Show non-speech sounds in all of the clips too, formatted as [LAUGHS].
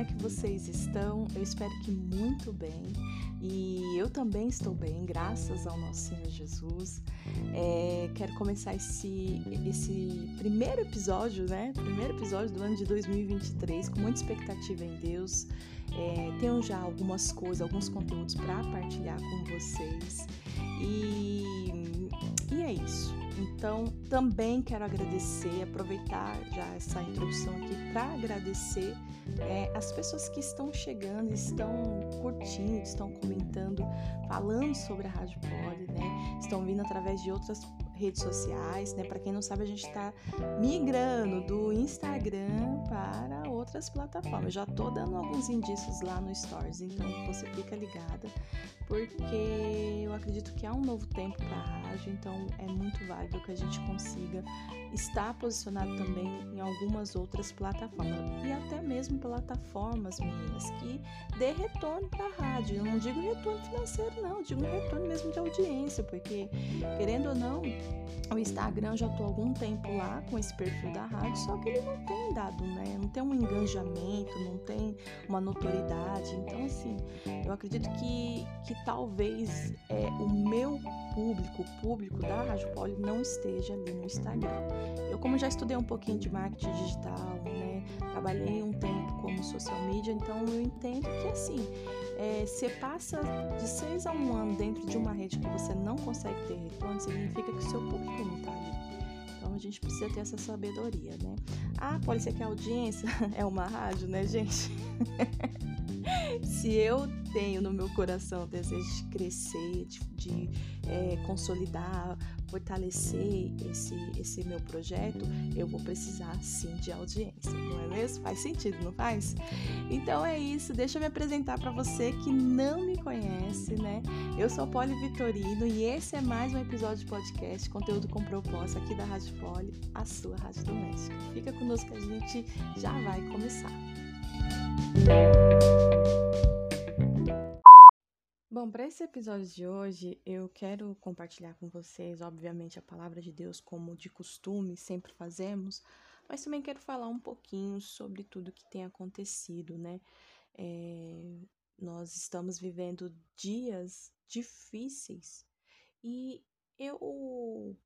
é que vocês estão? Eu espero que muito bem. E eu também estou bem, graças ao nosso Senhor Jesus. É, quero começar esse, esse primeiro episódio, né? Primeiro episódio do ano de 2023, com muita expectativa em Deus. É, tenho já algumas coisas, alguns conteúdos para partilhar com vocês. E, e é isso. Então, também quero agradecer, aproveitar já essa introdução aqui para agradecer é, as pessoas que estão chegando, estão curtindo, estão comentando, falando sobre a Rádio Poli, né? Estão vindo através de outras redes sociais, né? Para quem não sabe, a gente está migrando do Instagram para outras plataformas. Já tô dando alguns indícios lá no Stories, então você fica ligada, porque eu acredito que há um novo tempo para rádio, então é muito válido que a gente consiga estar posicionado também em algumas outras plataformas e até mesmo plataformas, meninas, que dê retorno para a rádio. Eu não digo retorno financeiro, não, digo retorno mesmo de audiência, porque querendo ou não, o Instagram já estou há algum tempo lá com esse perfil da rádio, só que ele não tem dado, né? Não tem um engajamento, não tem uma notoriedade. Então, assim, eu acredito que, que talvez é, o meu público, o público da Rádio Poli não esteja ali no Instagram. Eu, como já estudei um pouquinho de marketing digital, né? Trabalhei um tempo como social media, então eu entendo que, assim, é, você passa de seis a um ano dentro de uma rede que você não consegue ter retorno, significa que o seu público não está ali. Então a gente precisa ter essa sabedoria, né? Ah, pode ser que a audiência [LAUGHS] é uma rádio, né, gente? [LAUGHS] Se eu tenho no meu coração o desejo de crescer, de, de é, consolidar, fortalecer esse, esse meu projeto, eu vou precisar sim de audiência, não é mesmo? Faz sentido, não faz? Então é isso, deixa eu me apresentar para você que não me conhece, né? Eu sou Poli Vitorino e esse é mais um episódio de podcast, conteúdo com propósito aqui da Rádio Poli, a sua rádio doméstica. Fica conosco que a gente já vai começar. Bom, para esse episódio de hoje, eu quero compartilhar com vocês, obviamente, a palavra de Deus, como de costume, sempre fazemos, mas também quero falar um pouquinho sobre tudo que tem acontecido, né? É, nós estamos vivendo dias difíceis e eu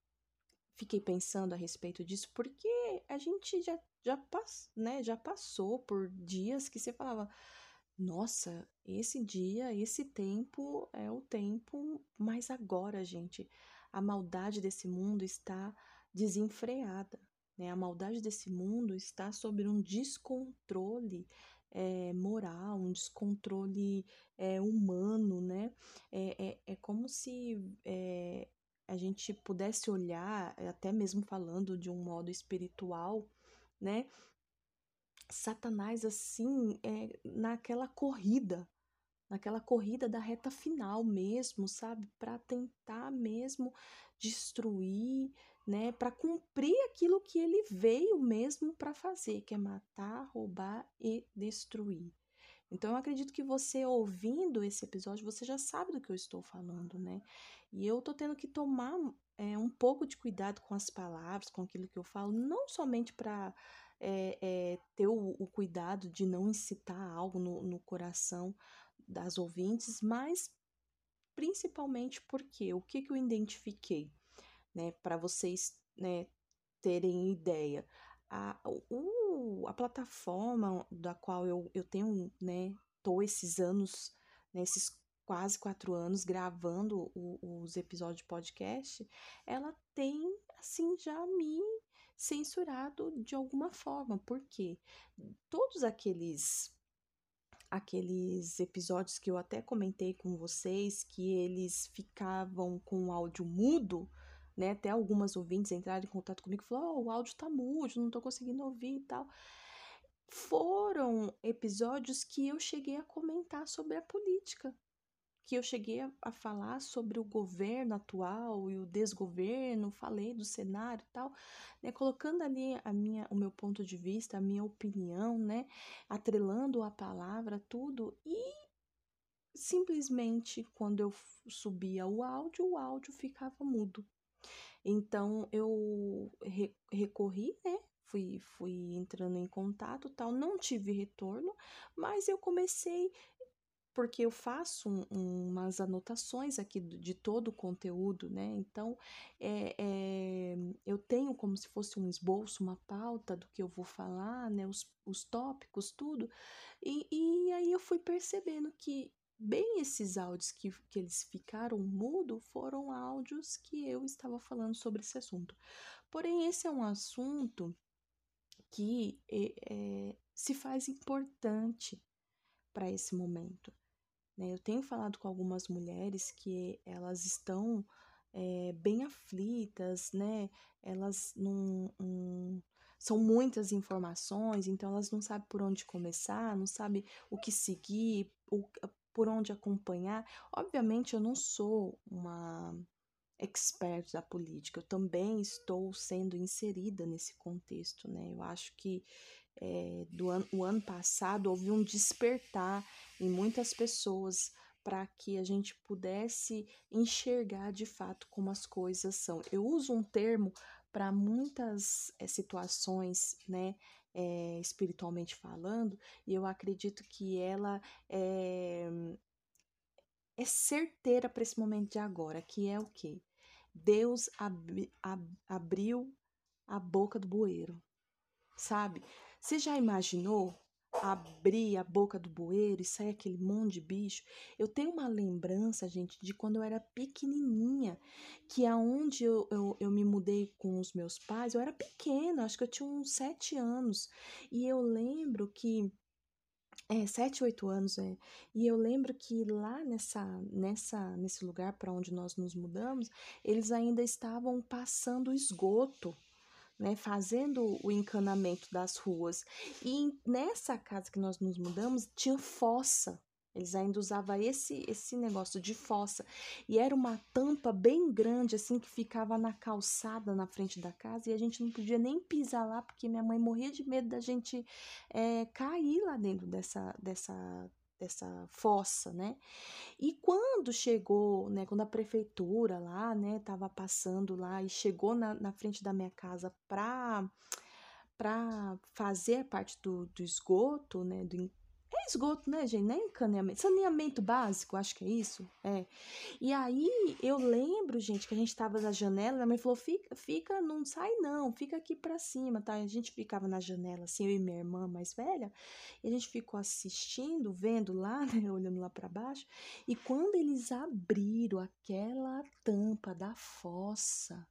fiquei pensando a respeito disso porque a gente já, já, pass, né, já passou por dias que você falava nossa, esse dia, esse tempo é o tempo, mas agora, gente, a maldade desse mundo está desenfreada, né? A maldade desse mundo está sob um descontrole é, moral, um descontrole é, humano, né? É, é, é como se é, a gente pudesse olhar, até mesmo falando de um modo espiritual, né? Satanás assim é naquela corrida, naquela corrida da reta final mesmo, sabe, para tentar mesmo destruir, né, para cumprir aquilo que ele veio mesmo para fazer, que é matar, roubar e destruir. Então eu acredito que você ouvindo esse episódio, você já sabe do que eu estou falando, né? E eu tô tendo que tomar é, um pouco de cuidado com as palavras, com aquilo que eu falo, não somente para é, é, ter o, o, cuidado de não incitar algo no, no coração das ouvintes, mas principalmente porque o que, que eu identifiquei, né, para vocês né, terem ideia. A, o, a plataforma da qual eu, eu tenho, né, tô esses anos, né, esses quase quatro anos gravando o, os episódios de podcast, ela tem, assim, já me censurado de alguma forma, porque todos aqueles aqueles episódios que eu até comentei com vocês que eles ficavam com o áudio mudo, né? Até algumas ouvintes entraram em contato comigo e falaram: oh, o áudio tá mudo, não tô conseguindo ouvir e tal. Foram episódios que eu cheguei a comentar sobre a política, que eu cheguei a, falar sobre o governo atual e o desgoverno, falei do cenário e tal, né, colocando ali a minha, o meu ponto de vista, a minha opinião, né, atrelando a palavra, tudo, e simplesmente quando eu subia o áudio, o áudio ficava mudo. Então eu re recorri, né, fui, fui entrando em contato tal, não tive retorno, mas eu comecei porque eu faço um, umas anotações aqui de todo o conteúdo, né? Então, é, é, eu tenho como se fosse um esboço, uma pauta do que eu vou falar, né? Os, os tópicos, tudo. E, e aí eu fui percebendo que bem esses áudios que, que eles ficaram mudo foram áudios que eu estava falando sobre esse assunto. Porém, esse é um assunto que é, é, se faz importante para esse momento. Né? Eu tenho falado com algumas mulheres que elas estão é, bem aflitas, né? Elas não, não, são muitas informações, então elas não sabem por onde começar, não sabem o que seguir, o, por onde acompanhar. Obviamente, eu não sou uma expert da política, eu também estou sendo inserida nesse contexto, né? Eu acho que é, do ano, o ano passado houve um despertar em muitas pessoas para que a gente pudesse enxergar de fato como as coisas são. Eu uso um termo para muitas é, situações, né, é, espiritualmente falando, e eu acredito que ela é, é certeira para esse momento de agora, que é o que? Deus ab, ab, abriu a boca do bueiro, sabe? Você já imaginou abrir a boca do bueiro e sair aquele monte de bicho? Eu tenho uma lembrança, gente, de quando eu era pequenininha, que aonde eu, eu, eu me mudei com os meus pais, eu era pequena, acho que eu tinha uns sete anos. E eu lembro que é, sete, oito anos, é. E eu lembro que lá nessa, nessa, nesse lugar para onde nós nos mudamos, eles ainda estavam passando esgoto né, fazendo o encanamento das ruas. E nessa casa que nós nos mudamos, tinha fossa. Eles ainda usavam esse, esse negócio de fossa. E era uma tampa bem grande, assim, que ficava na calçada na frente da casa. E a gente não podia nem pisar lá, porque minha mãe morria de medo da gente é, cair lá dentro dessa, dessa dessa fossa, né? E quando chegou, né, quando a prefeitura lá, né, tava passando lá e chegou na, na frente da minha casa para para fazer a parte do, do esgoto, né, do, esgoto, né, gente? Nem encaneamento. Saneamento básico, acho que é isso. É. E aí eu lembro, gente, que a gente tava na janela, minha mãe falou: fica, fica, não sai não, fica aqui pra cima, tá? A gente ficava na janela, assim, eu e minha irmã mais velha, e a gente ficou assistindo, vendo lá, [LAUGHS] né, olhando lá para baixo. E quando eles abriram aquela tampa da fossa,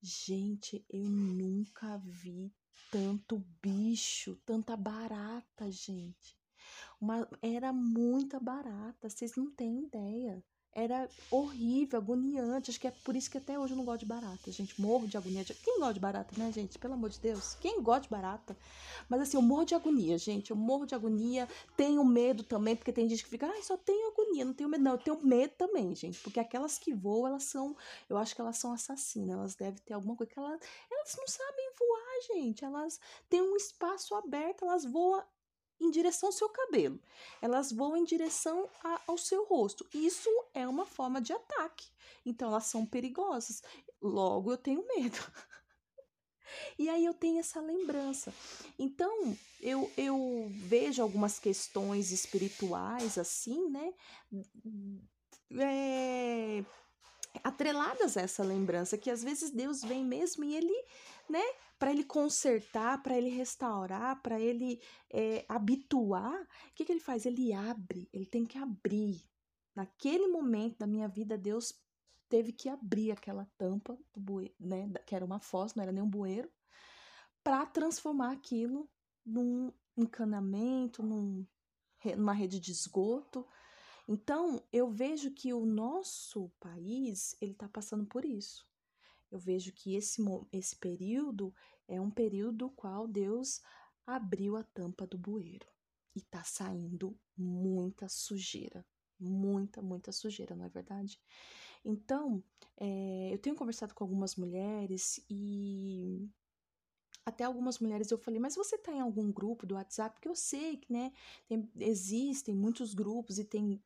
gente, eu nunca vi tanto bicho, tanta barata, gente. Uma, era muita barata, vocês não têm ideia. Era horrível, agoniante. Acho que é por isso que até hoje eu não gosto de barata, gente. Morro de agonia. Quem gosta de barata, né, gente? Pelo amor de Deus. Quem gosta de barata? Mas assim, eu morro de agonia, gente. Eu morro de agonia. Tenho medo também, porque tem gente que fica, ai, só tenho agonia, não tenho medo. Não, eu tenho medo também, gente. Porque aquelas que voam, elas são. Eu acho que elas são assassinas. Elas devem ter alguma coisa que elas, elas não sabem voar, gente. Elas têm um espaço aberto, elas voam em direção ao seu cabelo, elas voam em direção a, ao seu rosto. Isso é uma forma de ataque. Então elas são perigosas. Logo eu tenho medo. [LAUGHS] e aí eu tenho essa lembrança. Então eu, eu vejo algumas questões espirituais assim, né? É, atreladas a essa lembrança, que às vezes Deus vem mesmo e ele, né, para ele consertar, para ele restaurar, para ele é, habituar, o que, que ele faz? Ele abre, ele tem que abrir. Naquele momento da minha vida, Deus teve que abrir aquela tampa do bueiro, né, que era uma fossa, não era nem um bueiro, para transformar aquilo num encanamento, num, numa rede de esgoto. Então, eu vejo que o nosso país, ele está passando por isso eu vejo que esse, esse período é um período qual Deus abriu a tampa do bueiro e tá saindo muita sujeira, muita, muita sujeira, não é verdade? Então, é, eu tenho conversado com algumas mulheres e até algumas mulheres eu falei, mas você tá em algum grupo do WhatsApp? Porque eu sei que, né, tem, existem muitos grupos e tem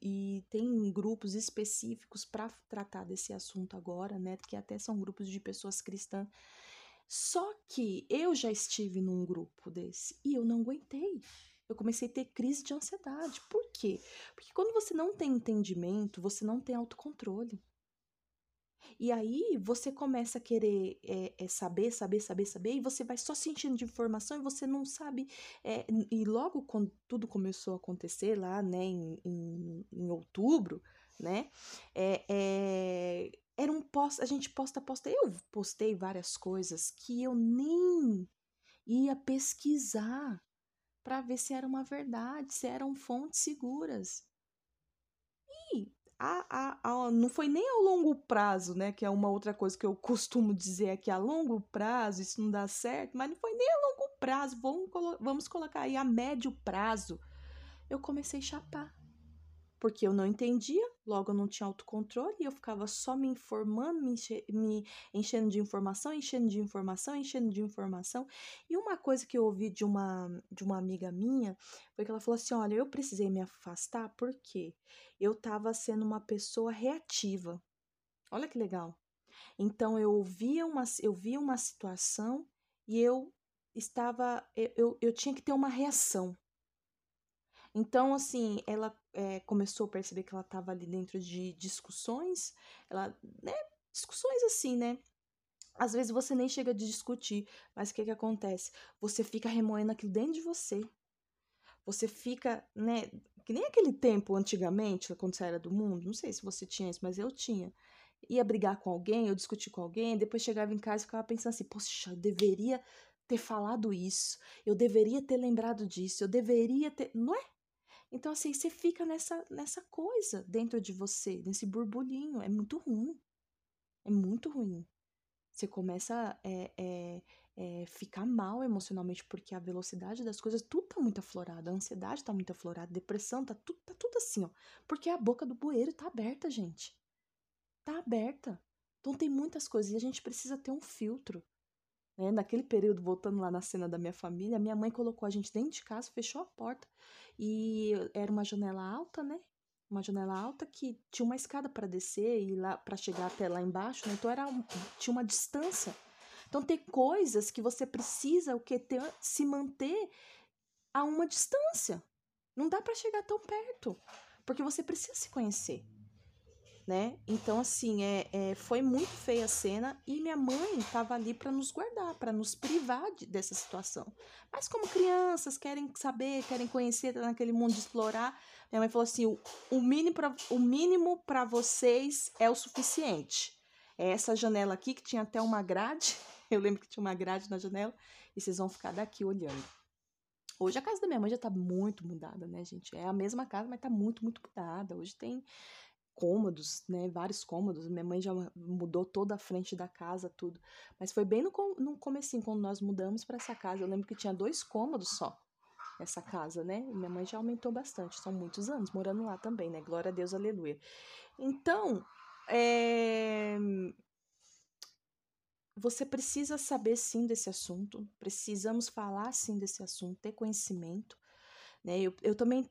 e tem grupos específicos para tratar desse assunto agora, né? Que até são grupos de pessoas cristãs. Só que eu já estive num grupo desse e eu não aguentei. Eu comecei a ter crise de ansiedade. Por quê? Porque quando você não tem entendimento, você não tem autocontrole. E aí você começa a querer é, é, saber, saber, saber, saber, e você vai só sentindo de informação e você não sabe. É, e logo quando tudo começou a acontecer lá, né, em, em, em outubro, né, era um post, a gente posta, posta, eu postei várias coisas que eu nem ia pesquisar para ver se era uma verdade, se eram fontes seguras. A, a, a, não foi nem ao longo prazo, né? Que é uma outra coisa que eu costumo dizer é a longo prazo isso não dá certo, mas não foi nem a longo prazo, vamos, vamos colocar aí a médio prazo. Eu comecei a chapar porque eu não entendia, logo eu não tinha autocontrole e eu ficava só me informando, me, enche, me, enchendo de informação, enchendo de informação, enchendo de informação. E uma coisa que eu ouvi de uma, de uma amiga minha foi que ela falou assim: Olha, eu precisei me afastar porque eu estava sendo uma pessoa reativa. Olha que legal. Então eu via uma, eu via uma situação e eu estava, eu, eu, eu tinha que ter uma reação. Então, assim, ela é, começou a perceber que ela estava ali dentro de discussões, ela, né, discussões assim, né? Às vezes você nem chega a discutir, mas o que que acontece? Você fica remoendo aquilo dentro de você. Você fica, né, que nem aquele tempo antigamente, quando você era do mundo, não sei se você tinha isso, mas eu tinha. Ia brigar com alguém, eu discutir com alguém, depois chegava em casa e ficava pensando assim, poxa, eu deveria ter falado isso, eu deveria ter lembrado disso, eu deveria ter. Não é? Então, assim, você fica nessa, nessa coisa dentro de você, nesse burburinho. É muito ruim. É muito ruim. Você começa a é, é, é, ficar mal emocionalmente, porque a velocidade das coisas, tudo tá muito aflorado. A ansiedade tá muito aflorada, a depressão, tá tudo, tá tudo assim, ó. Porque a boca do bueiro tá aberta, gente. Tá aberta. Então tem muitas coisas e a gente precisa ter um filtro. Né? Naquele período, voltando lá na cena da minha família, minha mãe colocou a gente dentro de casa, fechou a porta e era uma janela alta, né? Uma janela alta que tinha uma escada para descer e lá para chegar até lá embaixo, né? Então era tinha uma distância. Então tem coisas que você precisa o que ter, se manter a uma distância. Não dá para chegar tão perto, porque você precisa se conhecer né? Então, assim, é, é, foi muito feia a cena e minha mãe estava ali para nos guardar, para nos privar de, dessa situação. Mas como crianças querem saber, querem conhecer, tá naquele mundo de explorar, minha mãe falou assim, o, o mínimo para vocês é o suficiente. É essa janela aqui que tinha até uma grade, [LAUGHS] eu lembro que tinha uma grade na janela, e vocês vão ficar daqui olhando. Hoje a casa da minha mãe já tá muito mudada, né, gente? É a mesma casa, mas tá muito, muito mudada. Hoje tem cômodos, né? Vários cômodos. Minha mãe já mudou toda a frente da casa, tudo. Mas foi bem no, no comecinho, quando nós mudamos para essa casa. Eu lembro que tinha dois cômodos só, essa casa, né? Minha mãe já aumentou bastante. São muitos anos morando lá também, né? Glória a Deus, aleluia. Então, é... Você precisa saber sim desse assunto, precisamos falar sim desse assunto, ter conhecimento. Né? Eu, eu também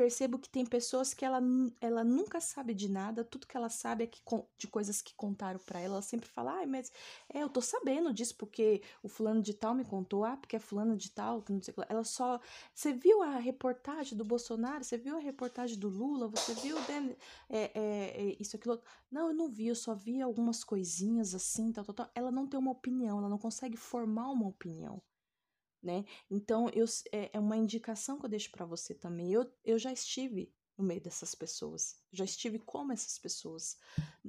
percebo que tem pessoas que ela, ela nunca sabe de nada, tudo que ela sabe é que, de coisas que contaram para ela. Ela sempre fala, ai, mas é, eu tô sabendo disso porque o fulano de tal me contou, ah, porque é fulano de tal, que não sei o que. Ela só. Você viu a reportagem do Bolsonaro? Você viu a reportagem do Lula? Você viu é, é, é, isso, aquilo? Não, eu não vi, eu só vi algumas coisinhas assim, tal, tal, tal. Ela não tem uma opinião, ela não consegue formar uma opinião né? Então, eu, é, é uma indicação que eu deixo para você também. Eu, eu já estive no meio dessas pessoas, já estive como essas pessoas,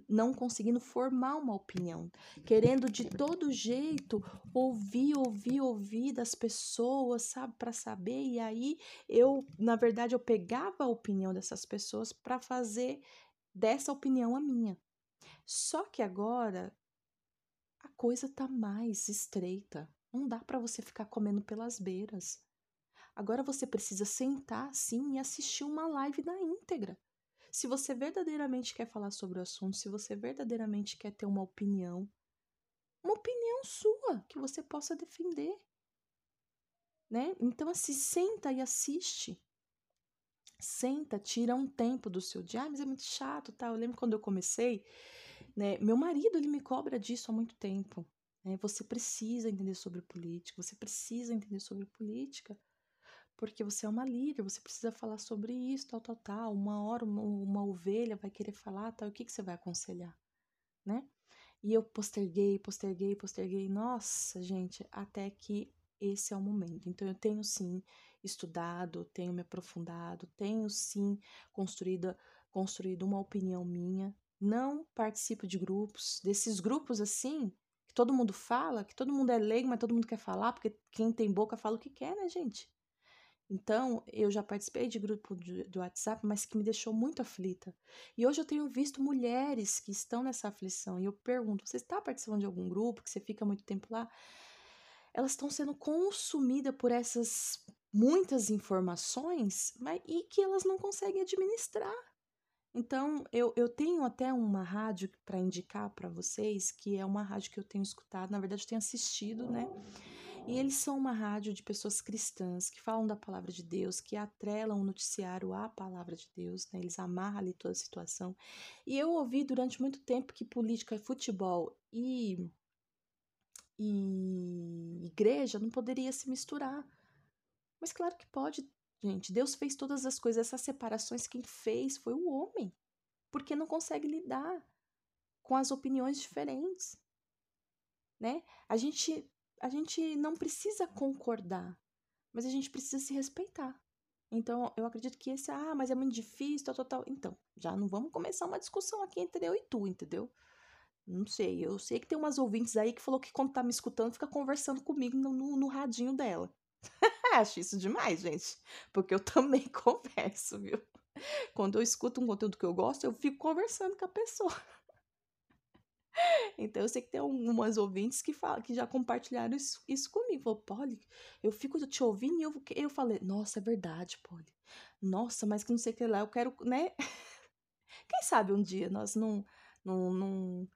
não conseguindo formar uma opinião, querendo de todo jeito ouvir, ouvir, ouvir das pessoas, sabe, para saber. E aí eu, na verdade, eu pegava a opinião dessas pessoas para fazer dessa opinião a minha. Só que agora a coisa tá mais estreita. Não dá para você ficar comendo pelas beiras. Agora você precisa sentar sim e assistir uma live na íntegra. Se você verdadeiramente quer falar sobre o assunto, se você verdadeiramente quer ter uma opinião, uma opinião sua que você possa defender. Né? Então, assim, senta e assiste. Senta, tira um tempo do seu dia. Ah, mas é muito chato, tá? Eu lembro quando eu comecei, né? Meu marido, ele me cobra disso há muito tempo Né? Você precisa entender sobre política, você precisa entender sobre política, porque você é uma líder, você precisa falar sobre isso, tal, tal, tal. Uma hora uma, uma ovelha vai querer falar, tal, o que, que você vai aconselhar, né? E eu posterguei, posterguei, posterguei. Nossa, gente, até que esse é o momento. Então eu tenho sim estudado, tenho me aprofundado, tenho sim construído, construído uma opinião minha. Não participo de grupos, desses grupos assim, que todo mundo fala, que todo mundo é leigo, mas todo mundo quer falar, porque quem tem boca fala o que quer, né, gente? Então, eu já participei de grupo de WhatsApp, mas que me deixou muito aflita. E hoje eu tenho visto mulheres que estão nessa aflição. E eu pergunto: você está participando de algum grupo que você fica muito tempo lá? Elas estão sendo consumidas por essas muitas informações mas, e que elas não conseguem administrar. Então, eu, eu tenho até uma rádio para indicar para vocês, que é uma rádio que eu tenho escutado, na verdade, eu tenho assistido, né? E eles são uma rádio de pessoas cristãs que falam da palavra de Deus, que atrelam o noticiário à palavra de Deus, né? Eles amarram ali toda a situação. E eu ouvi durante muito tempo que política, futebol e, e igreja não poderia se misturar. Mas claro que pode, gente. Deus fez todas as coisas, essas separações quem fez foi o homem. Porque não consegue lidar com as opiniões diferentes, né? A gente a gente não precisa concordar, mas a gente precisa se respeitar. Então, eu acredito que esse, ah, mas é muito difícil, tal, tal, tal. Então, já não vamos começar uma discussão aqui entre eu e tu, entendeu? Não sei, eu sei que tem umas ouvintes aí que falou que quando tá me escutando, fica conversando comigo no, no, no radinho dela. [LAUGHS] Acho isso demais, gente. Porque eu [LAUGHS] também converso, viu? Quando eu escuto um conteúdo que eu gosto, eu fico conversando com a pessoa. [LAUGHS] Então eu sei que tem algumas ouvintes que falam, que já compartilharam isso, isso comigo. Falou, Polly, eu fico te ouvindo e eu, eu falei, nossa, é verdade, Polly. Nossa, mas que não sei o que lá, eu quero, né? [LAUGHS] Quem sabe um dia nós não, não, não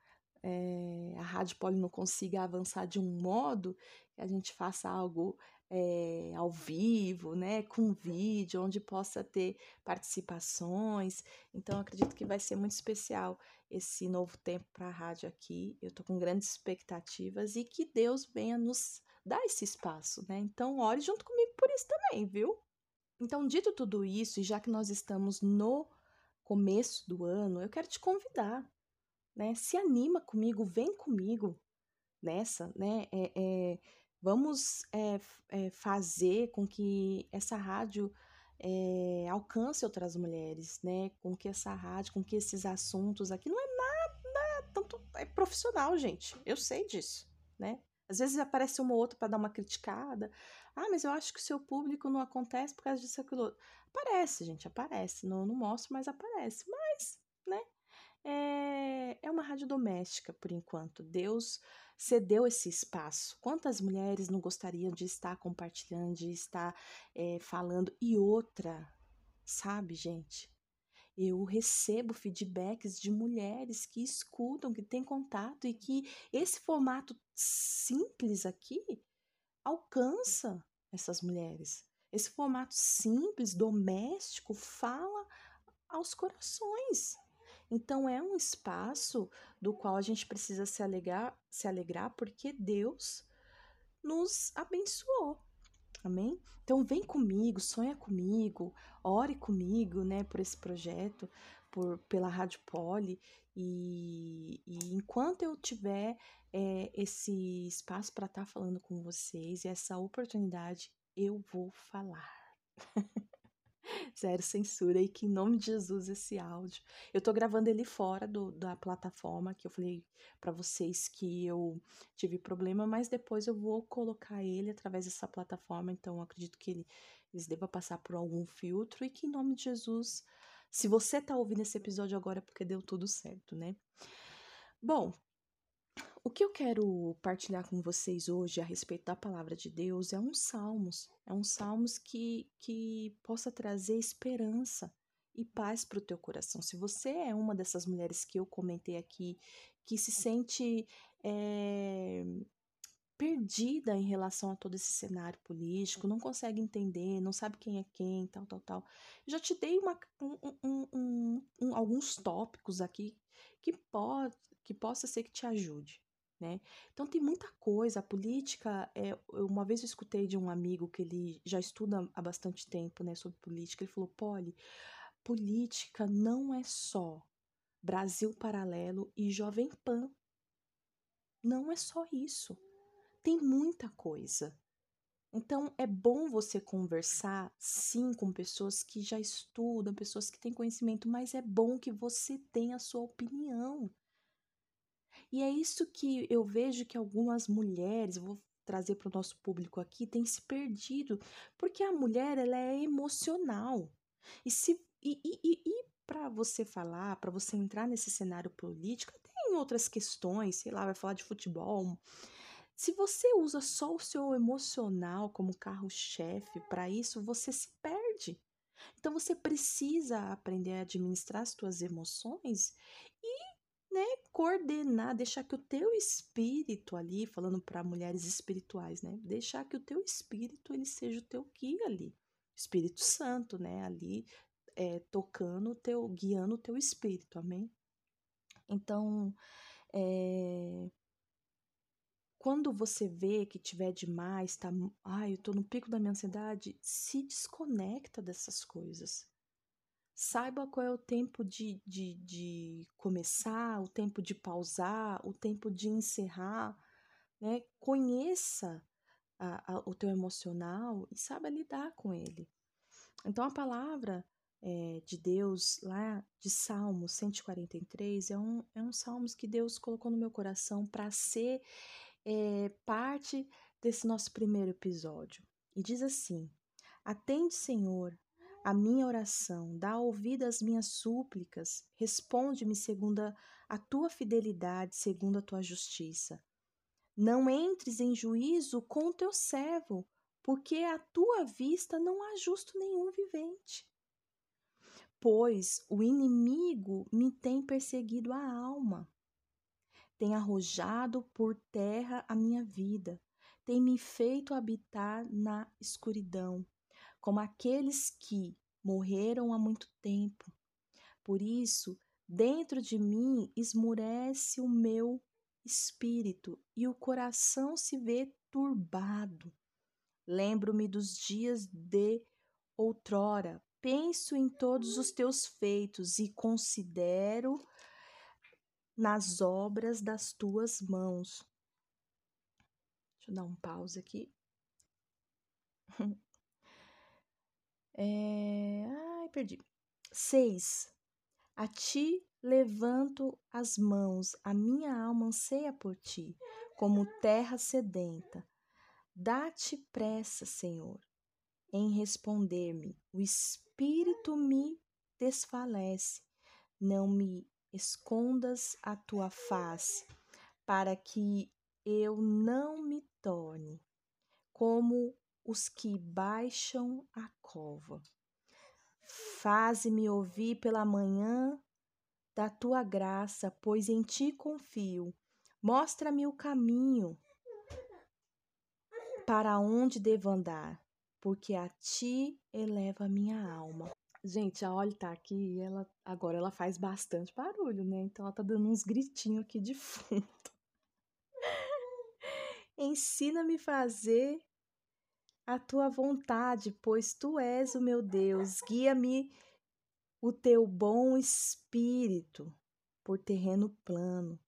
é, a Rádio Poli não consiga avançar de um modo que a gente faça algo é, ao vivo, né, com vídeo, onde possa ter participações. Então, acredito que vai ser muito especial esse novo tempo para a rádio aqui. Eu estou com grandes expectativas e que Deus venha nos dar esse espaço, né? Então, ore junto comigo por isso também, viu? Então, dito tudo isso, e já que nós estamos no começo do ano, eu quero te convidar, né? Se anima comigo, vem comigo nessa, né? É, é, vamos é, é, fazer com que essa rádio é, alcance outras mulheres, né? Com que essa rádio, com que esses assuntos aqui não é nada tanto é profissional, gente. Eu sei disso, né? Às vezes aparece uma ou outra para dar uma criticada. Ah, mas eu acho que o seu público não acontece por causa disso aquilo. Aparece, gente, aparece. Não, não mostro, mas aparece. Mas, né? É, é uma rádio doméstica por enquanto. Deus cedeu esse espaço. Quantas mulheres não gostariam de estar compartilhando, de estar é, falando? E outra, sabe, gente? Eu recebo feedbacks de mulheres que escutam, que têm contato e que esse formato simples aqui alcança essas mulheres. Esse formato simples, doméstico, fala aos corações. Então é um espaço do qual a gente precisa se alegrar, se alegrar porque Deus nos abençoou. Amém? Então vem comigo, sonha comigo, ore comigo, né, por esse projeto, por pela Rádio Poli e, e enquanto eu tiver é, esse espaço para estar tá falando com vocês e essa oportunidade, eu vou falar. [LAUGHS] Zero censura e que em nome de Jesus esse áudio. Eu tô gravando ele fora do, da plataforma que eu falei para vocês que eu tive problema, mas depois eu vou colocar ele através dessa plataforma, então acredito que ele, eles deva passar por algum filtro e que em nome de Jesus, se você tá ouvindo esse episódio agora é porque deu tudo certo, né? Bom, o que eu quero partilhar com vocês hoje a respeito da palavra de Deus é um salmos. É um salmos que, que possa trazer esperança e paz para o teu coração. Se você é uma dessas mulheres que eu comentei aqui, que se sente é, perdida em relação a todo esse cenário político, não consegue entender, não sabe quem é quem, tal, tal, tal. Já te dei uma, um, um, um, alguns tópicos aqui que, pode, que possa ser que te ajude né? Então tem muita coisa. A política, é, uma vez eu escutei de um amigo que ele já estuda há bastante tempo, né, sobre política. Ele falou: Polly, política não é só Brasil Paralelo e Jovem Pan. Não é só isso. Tem muita coisa. Então é bom você conversar, sim, com pessoas que já estudam, pessoas que têm conhecimento, mas é bom que você tenha a sua opinião. E é isso que eu vejo que algumas mulheres, vou trazer para o nosso público aqui, têm se perdido, porque a mulher ela é emocional. E se e, e, e para você falar, para você entrar nesse cenário político, tem outras questões, sei lá, vai falar de futebol. Se você usa só o seu emocional como carro-chefe para isso, você se perde. Então você precisa aprender a administrar as suas emoções e né, coordenar, deixar que o teu espírito ali, falando para mulheres espirituais, né, deixar que o teu espírito ele seja o teu guia ali, Espírito Santo, né, ali é, tocando o teu, guiando o teu espírito, amém? Então, é, quando você vê que tiver demais, tá, ai, eu tô no pico da minha ansiedade, se desconecta dessas coisas. Saiba qual é o tempo de, de, de começar, o tempo de pausar, o tempo de encerrar, né? Conheça a, a, o teu emocional e saiba lidar com ele. Então, a palavra é, de Deus, lá de Salmo 143, é um, é um salmo que Deus colocou no meu coração para ser é, parte desse nosso primeiro episódio. E diz assim: Atende, Senhor, a minha oração, dá ouvido às minhas súplicas, responde-me segundo a tua fidelidade, segundo a tua justiça. Não entres em juízo com o teu servo, porque à tua vista não há justo nenhum vivente. Pois o inimigo me tem perseguido a alma, tem arrojado por terra a minha vida, tem me feito habitar na escuridão como aqueles que morreram há muito tempo. Por isso, dentro de mim esmurece o meu espírito e o coração se vê turbado. Lembro-me dos dias de outrora, penso em todos os teus feitos e considero nas obras das tuas mãos. Deixa eu dar um pause aqui. [LAUGHS] É... Ai, perdi. Seis. A ti levanto as mãos, a minha alma anseia por ti, como terra sedenta. Dá-te pressa, Senhor, em responder-me. O espírito me desfalece. Não me escondas a tua face, para que eu não me torne como os que baixam a cova. Faze-me ouvir pela manhã da tua graça, pois em ti confio. Mostra-me o caminho para onde devo andar, porque a ti eleva minha alma. Gente, a Olha tá aqui ela agora ela faz bastante barulho, né? Então ela tá dando uns gritinhos aqui de fundo. [LAUGHS] Ensina-me a fazer a tua vontade, pois tu és o meu Deus. Guia-me o teu bom espírito por terreno plano.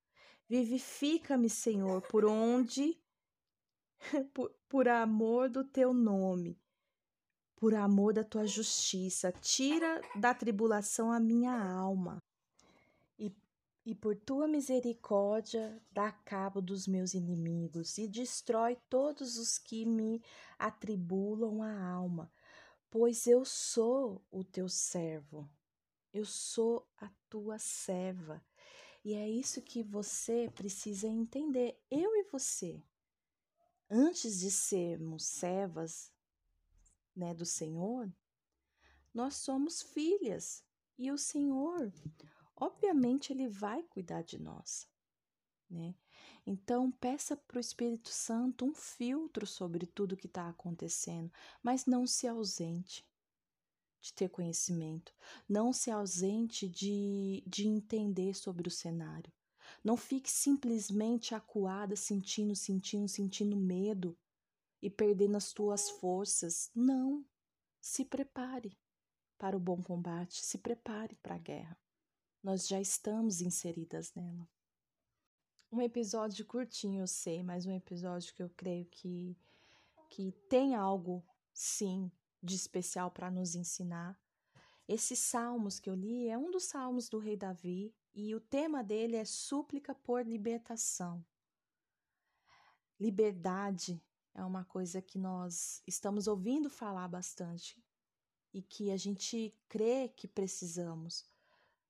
Vivifica-me, Senhor, por onde, [LAUGHS] por, por amor do teu nome, por amor da tua justiça. Tira da tribulação a minha alma e por tua misericórdia dá cabo dos meus inimigos e destrói todos os que me atribulam a alma, pois eu sou o teu servo, eu sou a tua serva. E é isso que você precisa entender, eu e você. Antes de sermos servas né, do Senhor, nós somos filhas e o Senhor obviamente ele vai cuidar de nós, né? Então peça para o Espírito Santo um filtro sobre tudo que está acontecendo, mas não se ausente de ter conhecimento, não se ausente de, de entender sobre o cenário. Não fique simplesmente acuada, sentindo, sentindo, sentindo medo e perdendo as tuas forças. Não. Se prepare para o bom combate, se prepare para a guerra. Nós já estamos inseridas nela. Um episódio curtinho, eu sei, mas um episódio que eu creio que, que tem algo, sim, de especial para nos ensinar. Esses salmos que eu li é um dos salmos do rei Davi e o tema dele é súplica por libertação. Liberdade é uma coisa que nós estamos ouvindo falar bastante e que a gente crê que precisamos.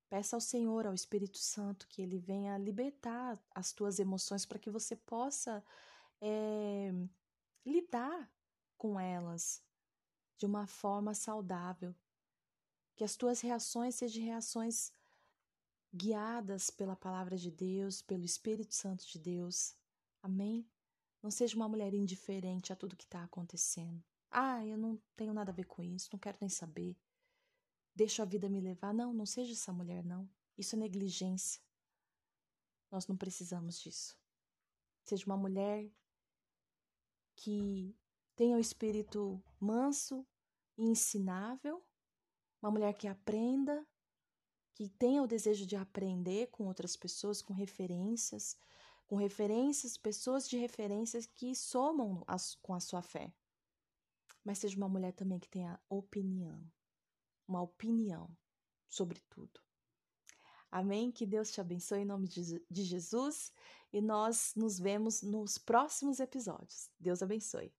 Peça ao Senhor, ao Espírito Santo, que ele venha libertar as tuas emoções para que você possa é, lidar com elas de uma forma saudável. Que as tuas reações sejam reações guiadas pela palavra de Deus, pelo Espírito Santo de Deus. Amém? Não seja uma mulher indiferente a tudo que está acontecendo. Ah, eu não tenho nada a ver com isso, não quero nem saber. Deixo a vida me levar. Não, não seja essa mulher, não. Isso é negligência. Nós não precisamos disso. Seja uma mulher que tenha o espírito manso e ensinável, uma mulher que aprenda, que tenha o desejo de aprender com outras pessoas, com referências, com referências, pessoas de referências que somam as, com a sua fé. Mas seja uma mulher também que tenha opinião, uma opinião sobre tudo. Amém? Que Deus te abençoe em nome de Jesus e nós nos vemos nos próximos episódios. Deus abençoe.